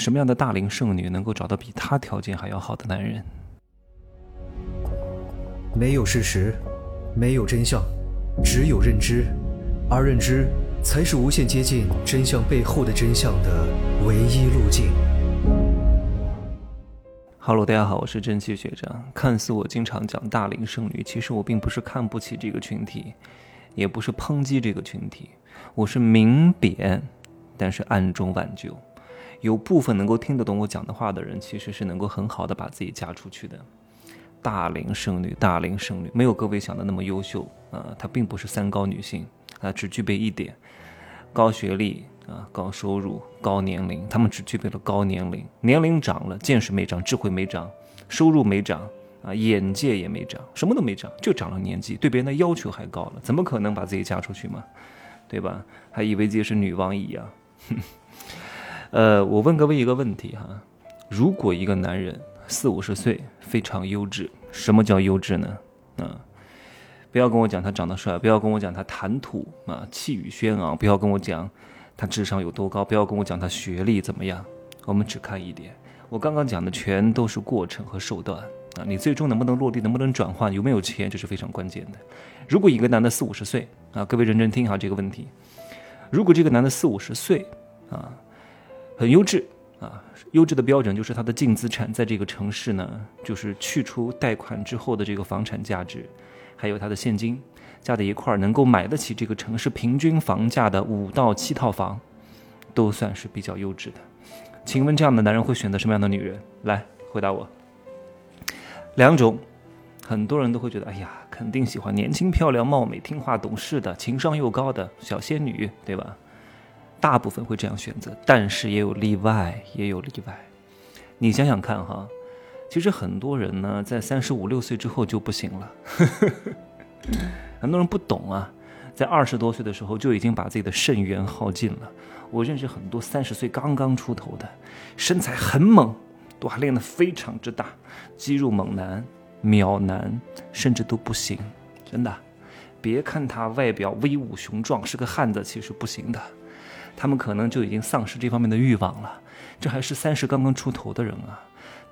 什么样的大龄剩女能够找到比她条件还要好的男人？没有事实，没有真相，只有认知，而认知才是无限接近真相背后的真相的唯一路径。Hello，大家好，我是真气学长。看似我经常讲大龄剩女，其实我并不是看不起这个群体，也不是抨击这个群体，我是明贬，但是暗中挽救。有部分能够听得懂我讲的话的人，其实是能够很好的把自己嫁出去的。大龄剩女，大龄剩女没有各位想的那么优秀啊，她并不是三高女性啊，只具备一点：高学历啊，高收入，高年龄。她们只具备了高年龄，年龄长了，见识没长，智慧没长，收入没长啊，眼界也没长，什么都没长，就长了年纪，对别人的要求还高了，怎么可能把自己嫁出去嘛？对吧？还以为自己是女王一样。呃，我问各位一个问题哈，如果一个男人四五十岁非常优质，什么叫优质呢？啊，不要跟我讲他长得帅，不要跟我讲他谈吐啊气宇轩昂，不要跟我讲他智商有多高，不要跟我讲他学历怎么样，我们只看一点，我刚刚讲的全都是过程和手段啊，你最终能不能落地，能不能转换，有没有钱，这是非常关键的。如果一个男的四五十岁啊，各位认真听好这个问题，如果这个男的四五十岁啊。很优质啊，优质的标准就是他的净资产在这个城市呢，就是去除贷款之后的这个房产价值，还有他的现金加在一块儿，能够买得起这个城市平均房价的五到七套房，都算是比较优质的。请问这样的男人会选择什么样的女人？来回答我。两种，很多人都会觉得，哎呀，肯定喜欢年轻漂亮、貌美、听话、懂事的、情商又高的小仙女，对吧？大部分会这样选择，但是也有例外，也有例外。你想想看哈，其实很多人呢，在三十五六岁之后就不行了。很多人不懂啊，在二十多岁的时候就已经把自己的肾源耗尽了。我认识很多三十岁刚刚出头的，身材很猛，锻炼的非常之大，肌肉猛男、秒男，甚至都不行。真的，别看他外表威武雄壮，是个汉子，其实不行的。他们可能就已经丧失这方面的欲望了，这还是三十刚刚出头的人啊！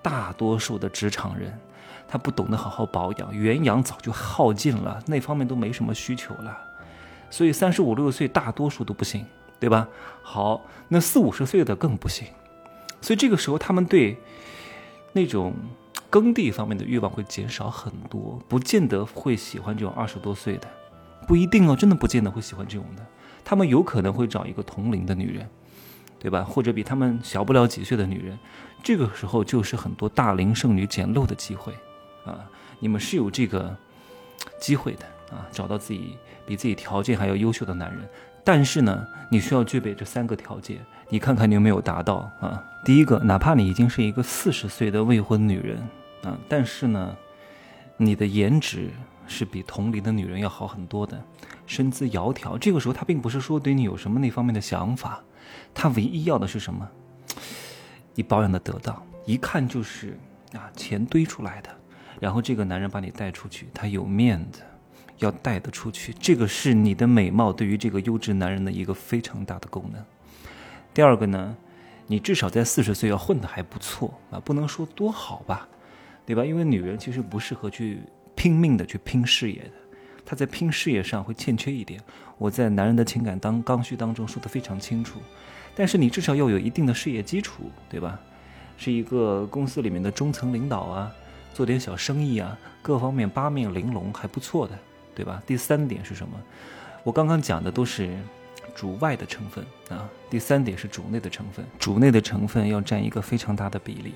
大多数的职场人，他不懂得好好保养，元阳早就耗尽了，那方面都没什么需求了。所以三十五六岁大多数都不行，对吧？好，那四五十岁的更不行。所以这个时候他们对那种耕地方面的欲望会减少很多，不见得会喜欢这种二十多岁的，不一定哦，真的不见得会喜欢这种的。他们有可能会找一个同龄的女人，对吧？或者比他们小不了几岁的女人，这个时候就是很多大龄剩女捡漏的机会，啊，你们是有这个机会的啊，找到自己比自己条件还要优秀的男人。但是呢，你需要具备这三个条件，你看看你有没有达到啊？第一个，哪怕你已经是一个四十岁的未婚女人啊，但是呢，你的颜值。是比同龄的女人要好很多的，身姿窈窕。这个时候，他并不是说对你有什么那方面的想法，他唯一要的是什么？你保养的得当，一看就是啊钱堆出来的。然后这个男人把你带出去，他有面子，要带得出去。这个是你的美貌对于这个优质男人的一个非常大的功能。第二个呢，你至少在四十岁要混得还不错啊，不能说多好吧，对吧？因为女人其实不适合去。拼命的去拼事业的，他在拼事业上会欠缺一点。我在男人的情感当刚需当中说的非常清楚，但是你至少要有一定的事业基础，对吧？是一个公司里面的中层领导啊，做点小生意啊，各方面八面玲珑还不错的，对吧？第三点是什么？我刚刚讲的都是主外的成分啊，第三点是主内的成分，主内的成分要占一个非常大的比例。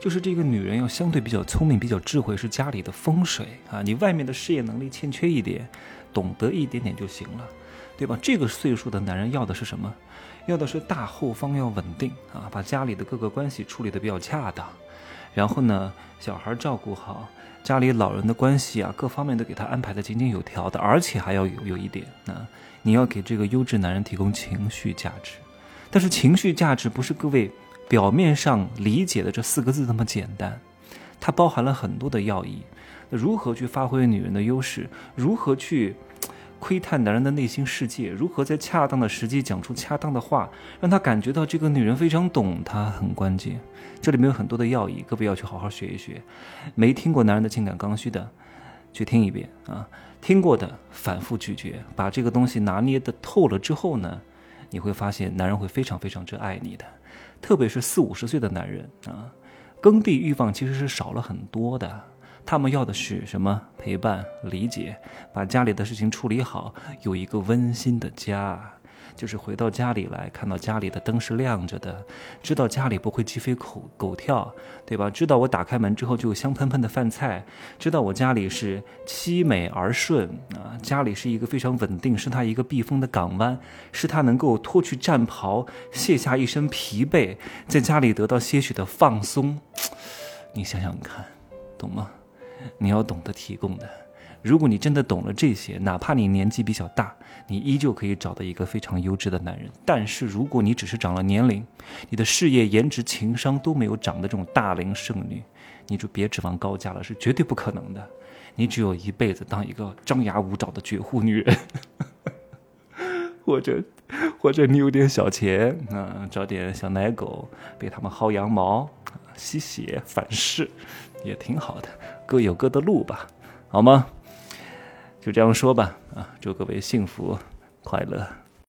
就是这个女人要相对比较聪明、比较智慧，是家里的风水啊。你外面的事业能力欠缺一点，懂得一点点就行了，对吧？这个岁数的男人要的是什么？要的是大后方要稳定啊，把家里的各个关系处理的比较恰当，然后呢，小孩照顾好，家里老人的关系啊，各方面都给他安排的井井有条的，而且还要有有一点啊，你要给这个优质男人提供情绪价值，但是情绪价值不是各位。表面上理解的这四个字那么简单，它包含了很多的要义。那如何去发挥女人的优势？如何去窥探男人的内心世界，如何在恰当的时机讲出恰当的话，让他感觉到这个女人非常懂他，很关键。这里面有很多的要义，各位要去好好学一学。没听过男人的情感刚需的，去听一遍啊！听过的反复咀嚼，把这个东西拿捏的透了之后呢，你会发现男人会非常非常之爱你的，特别是四五十岁的男人啊，耕地欲望其实是少了很多的。他们要的是什么？陪伴、理解，把家里的事情处理好，有一个温馨的家，就是回到家里来看到家里的灯是亮着的，知道家里不会鸡飞狗狗跳，对吧？知道我打开门之后就有香喷喷的饭菜，知道我家里是凄美而顺啊，家里是一个非常稳定，是他一个避风的港湾，是他能够脱去战袍，卸下一身疲惫，在家里得到些许的放松。你想想看，懂吗？你要懂得提供的，如果你真的懂了这些，哪怕你年纪比较大，你依旧可以找到一个非常优质的男人。但是如果你只是长了年龄，你的事业、颜值、情商都没有长的这种大龄剩女，你就别指望高价了，是绝对不可能的。你只有一辈子当一个张牙舞爪的绝户女人，或者，或者你有点小钱啊，找点小奶狗，被他们薅羊毛、吸血、反噬，也挺好的。各有各的路吧，好吗？就这样说吧，啊，祝各位幸福快乐。